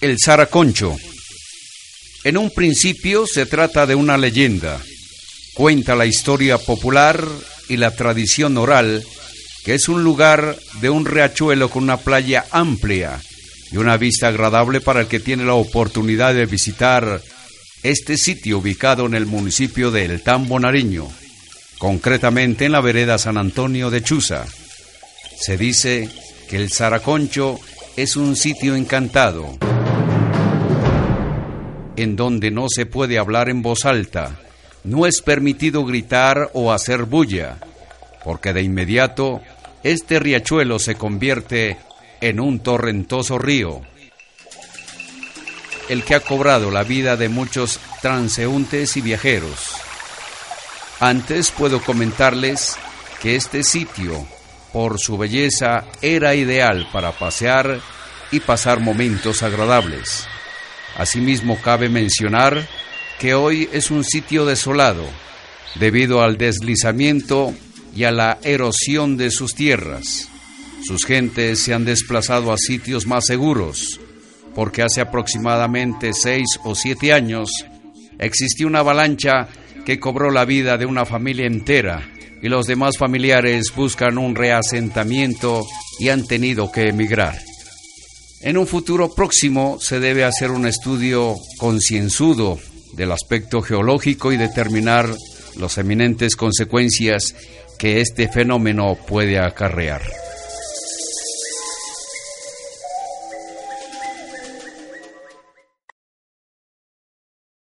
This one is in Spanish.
El Zaraconcho. En un principio se trata de una leyenda. Cuenta la historia popular y la tradición oral que es un lugar de un riachuelo con una playa amplia y una vista agradable para el que tiene la oportunidad de visitar este sitio ubicado en el municipio de El Tambo Nariño, concretamente en la vereda San Antonio de Chuza. Se dice que el Zaraconcho es un sitio encantado en donde no se puede hablar en voz alta, no es permitido gritar o hacer bulla, porque de inmediato este riachuelo se convierte en un torrentoso río, el que ha cobrado la vida de muchos transeúntes y viajeros. Antes puedo comentarles que este sitio, por su belleza, era ideal para pasear y pasar momentos agradables. Asimismo, cabe mencionar que hoy es un sitio desolado debido al deslizamiento y a la erosión de sus tierras. Sus gentes se han desplazado a sitios más seguros, porque hace aproximadamente seis o siete años existió una avalancha que cobró la vida de una familia entera y los demás familiares buscan un reasentamiento y han tenido que emigrar. En un futuro próximo se debe hacer un estudio concienzudo del aspecto geológico y determinar las eminentes consecuencias que este fenómeno puede acarrear.